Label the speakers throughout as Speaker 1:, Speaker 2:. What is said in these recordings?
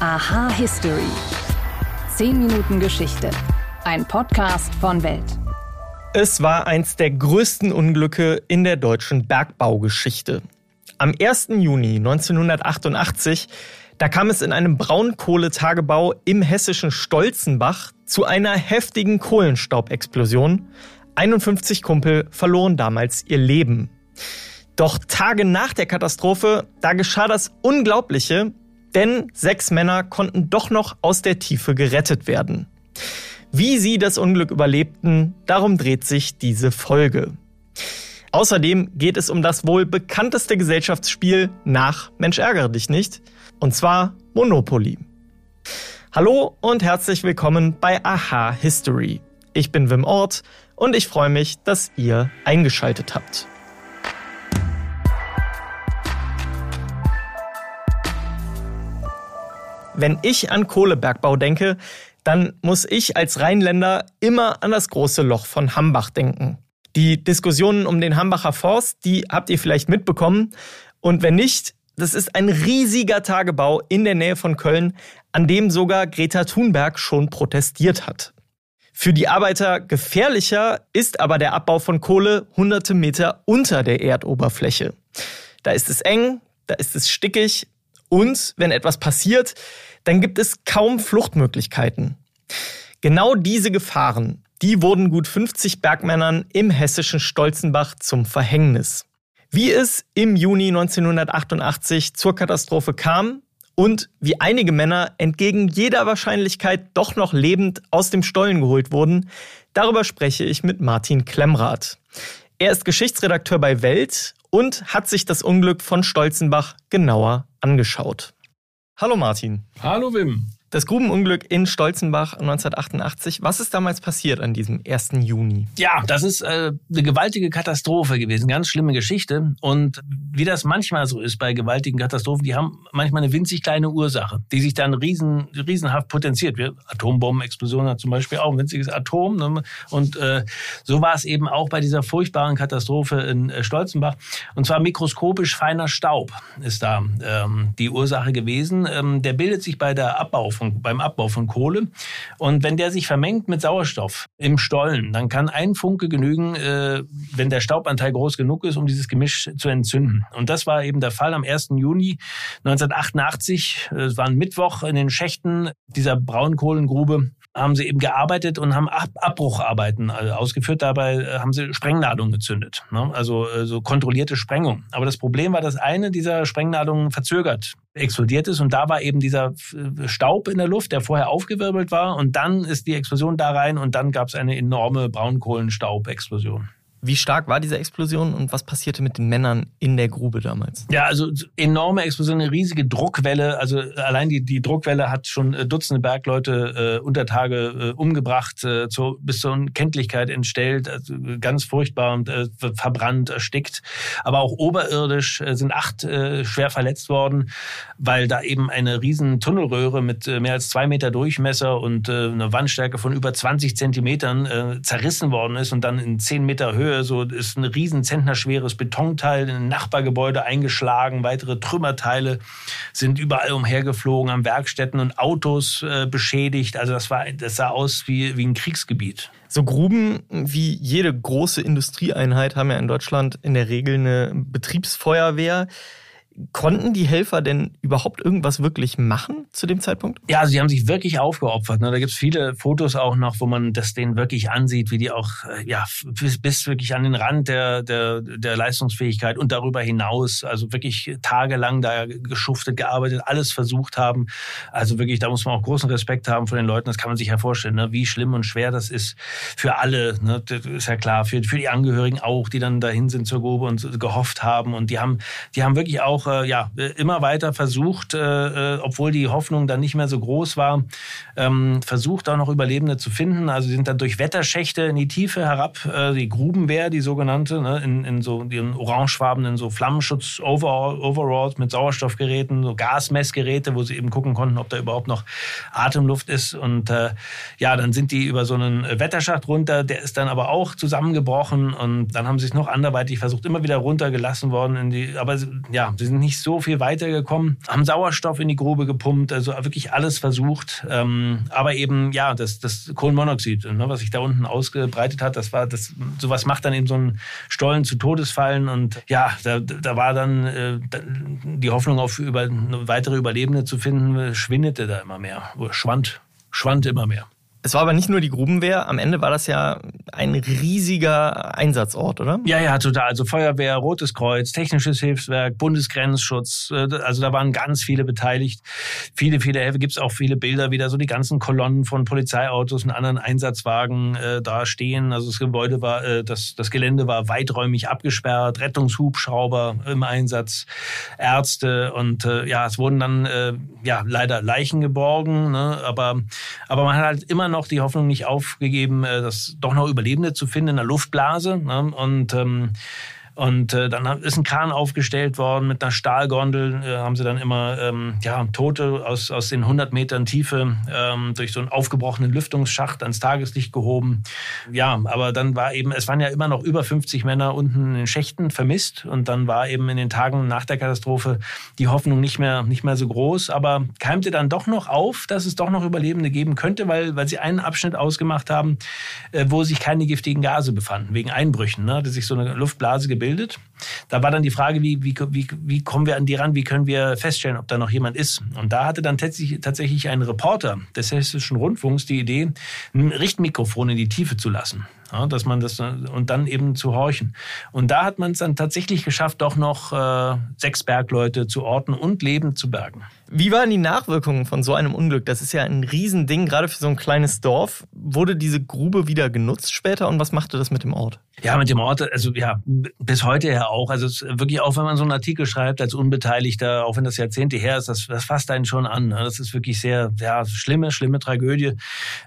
Speaker 1: Aha History. 10 Minuten Geschichte. Ein Podcast von Welt.
Speaker 2: Es war eins der größten Unglücke in der deutschen Bergbaugeschichte. Am 1. Juni 1988, da kam es in einem Braunkohletagebau im hessischen Stolzenbach zu einer heftigen Kohlenstaubexplosion. 51 Kumpel verloren damals ihr Leben. Doch Tage nach der Katastrophe, da geschah das Unglaubliche, denn sechs Männer konnten doch noch aus der Tiefe gerettet werden. Wie sie das Unglück überlebten, darum dreht sich diese Folge. Außerdem geht es um das wohl bekannteste Gesellschaftsspiel nach Mensch ärgere dich nicht, und zwar Monopoly. Hallo und herzlich willkommen bei Aha History. Ich bin Wim Ort und ich freue mich, dass ihr eingeschaltet habt. Wenn ich an Kohlebergbau denke, dann muss ich als Rheinländer immer an das große Loch von Hambach denken. Die Diskussionen um den Hambacher Forst, die habt ihr vielleicht mitbekommen. Und wenn nicht, das ist ein riesiger Tagebau in der Nähe von Köln, an dem sogar Greta Thunberg schon protestiert hat. Für die Arbeiter gefährlicher ist aber der Abbau von Kohle hunderte Meter unter der Erdoberfläche. Da ist es eng, da ist es stickig und wenn etwas passiert, dann gibt es kaum Fluchtmöglichkeiten. Genau diese Gefahren, die wurden gut 50 Bergmännern im hessischen Stolzenbach zum Verhängnis. Wie es im Juni 1988 zur Katastrophe kam und wie einige Männer entgegen jeder Wahrscheinlichkeit doch noch lebend aus dem Stollen geholt wurden, darüber spreche ich mit Martin Klemmrath. Er ist Geschichtsredakteur bei Welt und hat sich das Unglück von Stolzenbach genauer angeschaut. Hallo Martin.
Speaker 3: Hallo Wim.
Speaker 2: Das Grubenunglück in Stolzenbach 1988. Was ist damals passiert an diesem 1. Juni?
Speaker 3: Ja, das ist äh, eine gewaltige Katastrophe gewesen, ganz schlimme Geschichte. Und wie das manchmal so ist bei gewaltigen Katastrophen, die haben manchmal eine winzig kleine Ursache, die sich dann riesen, riesenhaft potenziert. Wir, Atombombenexplosion hat zum Beispiel auch ein winziges Atom. Ne? Und äh, so war es eben auch bei dieser furchtbaren Katastrophe in äh, Stolzenbach. Und zwar mikroskopisch feiner Staub ist da ähm, die Ursache gewesen. Ähm, der bildet sich bei der Abbau von, beim Abbau von Kohle. Und wenn der sich vermengt mit Sauerstoff im Stollen, dann kann ein Funke genügen, äh, wenn der Staubanteil groß genug ist, um dieses Gemisch zu entzünden. Und das war eben der Fall am 1. Juni 1988. Es war ein Mittwoch in den Schächten dieser Braunkohlengrube haben sie eben gearbeitet und haben Ab Abbrucharbeiten äh, ausgeführt. Dabei äh, haben sie Sprengladungen gezündet, ne? also äh, so kontrollierte Sprengung. Aber das Problem war, dass eine dieser Sprengladungen verzögert explodiert ist und da war eben dieser Staub in der Luft, der vorher aufgewirbelt war und dann ist die Explosion da rein und dann gab es eine enorme Braunkohlenstaubexplosion.
Speaker 2: Wie stark war diese Explosion und was passierte mit den Männern in der Grube damals?
Speaker 3: Ja, also enorme Explosion, eine riesige Druckwelle. Also allein die, die Druckwelle hat schon äh, Dutzende Bergleute äh, unter Tage äh, umgebracht, äh, zu, bis zur Unkenntlichkeit entstellt, also ganz furchtbar und äh, verbrannt, erstickt. Aber auch oberirdisch äh, sind acht äh, schwer verletzt worden, weil da eben eine riesen Tunnelröhre mit äh, mehr als zwei Meter Durchmesser und äh, eine Wandstärke von über 20 Zentimetern äh, zerrissen worden ist und dann in zehn Meter Höhe Höhe, so ist ein riesen zentnerschweres Betonteil in ein Nachbargebäude eingeschlagen, weitere Trümmerteile sind überall umhergeflogen, an Werkstätten und Autos äh, beschädigt. Also das war, das sah aus wie, wie ein Kriegsgebiet.
Speaker 2: So Gruben wie jede große Industrieeinheit haben ja in Deutschland in der Regel eine Betriebsfeuerwehr. Konnten die Helfer denn überhaupt irgendwas wirklich machen zu dem Zeitpunkt?
Speaker 3: Ja, also sie haben sich wirklich aufgeopfert. Ne? Da gibt es viele Fotos auch noch, wo man das denen wirklich ansieht, wie die auch äh, ja bis, bis wirklich an den Rand der, der, der Leistungsfähigkeit und darüber hinaus, also wirklich tagelang da geschuftet, gearbeitet, alles versucht haben. Also wirklich, da muss man auch großen Respekt haben vor den Leuten. Das kann man sich ja vorstellen, ne? wie schlimm und schwer das ist für alle. Ne? Das ist ja klar, für, für die Angehörigen auch, die dann dahin sind zur Grube und gehofft haben. Und die haben, die haben wirklich auch ja, immer weiter versucht, äh, äh, obwohl die Hoffnung dann nicht mehr so groß war, ähm, versucht auch noch Überlebende zu finden. Also sie sind dann durch Wetterschächte in die Tiefe herab, äh, die Grubenwehr, die sogenannte, ne, in, in so den orangefarbenen so Flammenschutz-Overalls mit Sauerstoffgeräten, so Gasmessgeräte, wo sie eben gucken konnten, ob da überhaupt noch Atemluft ist. Und ja, dann sind die über so einen Wetterschacht runter, der ist dann aber auch zusammengebrochen und dann haben sie es noch anderweitig versucht, immer wieder runtergelassen worden in die, aber ja, sie sind sind nicht so viel weitergekommen, haben Sauerstoff in die Grube gepumpt, also wirklich alles versucht. Ähm, aber eben, ja, das, das Kohlenmonoxid, ne, was sich da unten ausgebreitet hat, das war, das, sowas macht dann eben so einen Stollen zu Todesfallen. Und ja, da, da war dann äh, die Hoffnung auf über, weitere Überlebende zu finden, schwindete da immer mehr, schwand, schwand immer mehr.
Speaker 2: Es war aber nicht nur die Grubenwehr, am Ende war das ja ein riesiger Einsatzort, oder?
Speaker 3: Ja, ja, total. Also Feuerwehr, Rotes Kreuz, Technisches Hilfswerk, Bundesgrenzschutz, äh, also da waren ganz viele beteiligt. Viele, viele Helfer. Gibt es auch viele Bilder, wieder so die ganzen Kolonnen von Polizeiautos und anderen Einsatzwagen äh, da stehen. Also das Gebäude war, äh, das, das Gelände war weiträumig abgesperrt, Rettungshubschrauber im Einsatz, Ärzte und äh, ja, es wurden dann äh, ja leider Leichen geborgen, ne? aber, aber man hat halt immer immer noch die Hoffnung nicht aufgegeben, äh, das doch noch Überlebende zu finden in der Luftblase. Ne? Und ähm, und äh, dann ist ein Kran aufgestellt worden mit einer Stahlgondel. Äh, haben sie dann immer ähm, ja, Tote aus, aus den 100 Metern Tiefe ähm, durch so einen aufgebrochenen Lüftungsschacht ans Tageslicht gehoben. Ja, aber dann war eben, es waren ja immer noch über 50 Männer unten in den Schächten vermisst. Und dann war eben in den Tagen nach der Katastrophe die Hoffnung nicht mehr, nicht mehr so groß. Aber keimte dann doch noch auf, dass es doch noch Überlebende geben könnte, weil, weil sie einen Abschnitt ausgemacht haben, äh, wo sich keine giftigen Gase befanden, wegen Einbrüchen. Ne? Hatte sich so eine Luftblase gebildet gebildet. Da war dann die Frage, wie, wie, wie, wie kommen wir an die ran, wie können wir feststellen, ob da noch jemand ist. Und da hatte dann tatsächlich, tatsächlich ein Reporter des Hessischen Rundfunks die Idee, ein Richtmikrofon in die Tiefe zu lassen. Ja, dass man das und dann eben zu horchen. Und da hat man es dann tatsächlich geschafft, doch noch äh, sechs Bergleute zu orten und lebend zu bergen.
Speaker 2: Wie waren die Nachwirkungen von so einem Unglück? Das ist ja ein Riesending, gerade für so ein kleines Dorf. Wurde diese Grube wieder genutzt später und was machte das mit dem Ort?
Speaker 3: Ja, mit dem Ort, also ja, bis heute ja auch. Also wirklich auch, wenn man so einen Artikel schreibt als Unbeteiligter, auch wenn das Jahrzehnte her ist, das, das fasst einen schon an. Ne? Das ist wirklich sehr, ja, schlimme, schlimme Tragödie.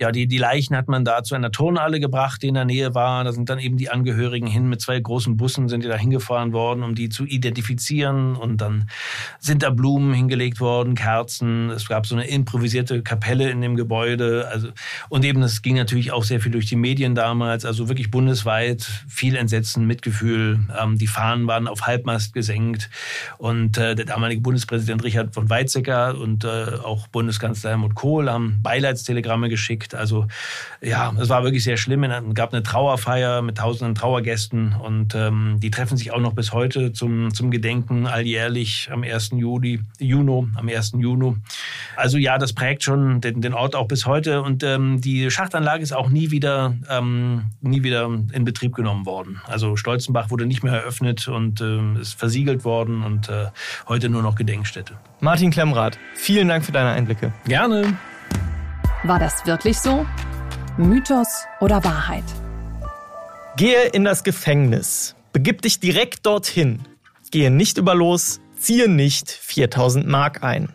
Speaker 3: Ja, die, die Leichen hat man da zu einer Turnhalle gebracht, die in der Nähe war. Da sind dann eben die Angehörigen hin mit zwei großen Bussen sind die da hingefahren worden, um die zu identifizieren. Und dann sind da Blumen hingelegt worden wurden Kerzen, es gab so eine improvisierte Kapelle in dem Gebäude. Also, und eben, es ging natürlich auch sehr viel durch die Medien damals, also wirklich bundesweit viel Entsetzen, Mitgefühl. Ähm, die Fahnen waren auf Halbmast gesenkt. Und äh, der damalige Bundespräsident Richard von Weizsäcker und äh, auch Bundeskanzler Helmut Kohl haben Beileidstelegramme geschickt. Also ja, es war wirklich sehr schlimm. Es gab eine Trauerfeier mit tausenden Trauergästen und ähm, die treffen sich auch noch bis heute zum, zum Gedenken alljährlich am 1. Juli, Juni, am 1. 1. Juni. Also ja, das prägt schon den, den Ort auch bis heute. Und ähm, die Schachtanlage ist auch nie wieder, ähm, nie wieder in Betrieb genommen worden. Also Stolzenbach wurde nicht mehr eröffnet und äh, ist versiegelt worden und äh, heute nur noch Gedenkstätte.
Speaker 2: Martin Klemmrath, vielen Dank für deine Einblicke.
Speaker 3: Gerne.
Speaker 1: War das wirklich so? Mythos oder Wahrheit?
Speaker 2: Gehe in das Gefängnis. Begib dich direkt dorthin. Gehe nicht über los, ziehe nicht 4000 Mark ein.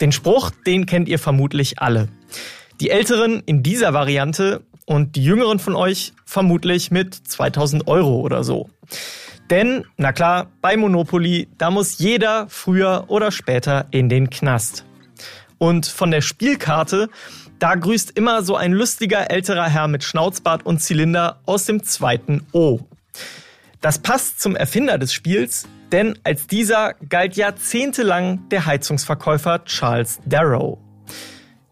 Speaker 2: Den Spruch, den kennt ihr vermutlich alle. Die Älteren in dieser Variante und die Jüngeren von euch vermutlich mit 2000 Euro oder so. Denn, na klar, bei Monopoly, da muss jeder früher oder später in den Knast. Und von der Spielkarte, da grüßt immer so ein lustiger älterer Herr mit Schnauzbart und Zylinder aus dem zweiten O. Das passt zum Erfinder des Spiels, denn als dieser galt jahrzehntelang der Heizungsverkäufer Charles Darrow.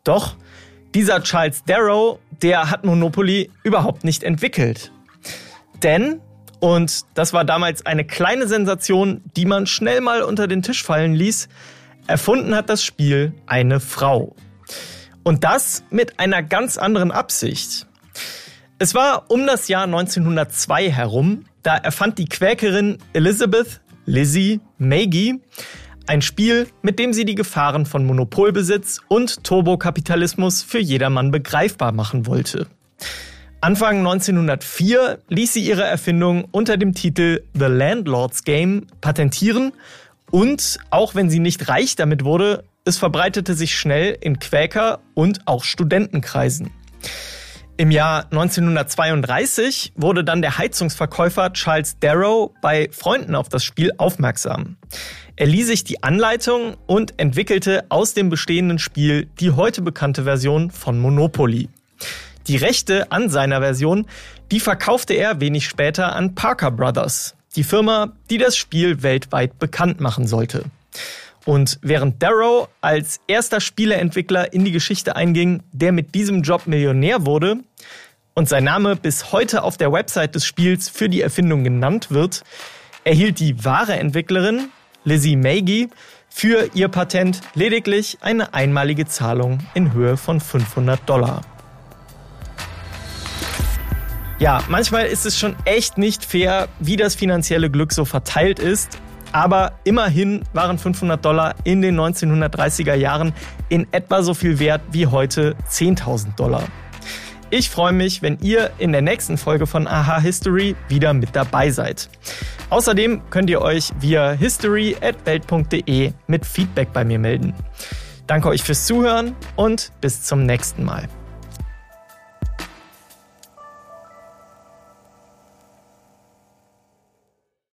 Speaker 2: Doch dieser Charles Darrow, der hat Monopoly überhaupt nicht entwickelt. Denn, und das war damals eine kleine Sensation, die man schnell mal unter den Tisch fallen ließ, erfunden hat das Spiel eine Frau. Und das mit einer ganz anderen Absicht. Es war um das Jahr 1902 herum, da erfand die Quäkerin Elizabeth Lizzie Maggie ein Spiel, mit dem sie die Gefahren von Monopolbesitz und Turbokapitalismus für jedermann begreifbar machen wollte. Anfang 1904 ließ sie ihre Erfindung unter dem Titel The Landlord's Game patentieren und auch wenn sie nicht reich damit wurde, es verbreitete sich schnell in Quäker- und auch Studentenkreisen. Im Jahr 1932 wurde dann der Heizungsverkäufer Charles Darrow bei Freunden auf das Spiel aufmerksam. Er lieh sich die Anleitung und entwickelte aus dem bestehenden Spiel die heute bekannte Version von Monopoly. Die Rechte an seiner Version, die verkaufte er wenig später an Parker Brothers. die Firma, die das Spiel weltweit bekannt machen sollte. Und während Darrow als erster Spieleentwickler in die Geschichte einging, der mit diesem Job Millionär wurde und sein Name bis heute auf der Website des Spiels für die Erfindung genannt wird, erhielt die wahre Entwicklerin, Lizzie Maggie, für ihr Patent lediglich eine einmalige Zahlung in Höhe von 500 Dollar. Ja, manchmal ist es schon echt nicht fair, wie das finanzielle Glück so verteilt ist. Aber immerhin waren 500 Dollar in den 1930er Jahren in etwa so viel wert wie heute 10.000 Dollar. Ich freue mich, wenn ihr in der nächsten Folge von Aha History wieder mit dabei seid. Außerdem könnt ihr euch via history@welt.de mit Feedback bei mir melden. Danke euch fürs Zuhören und bis zum nächsten Mal.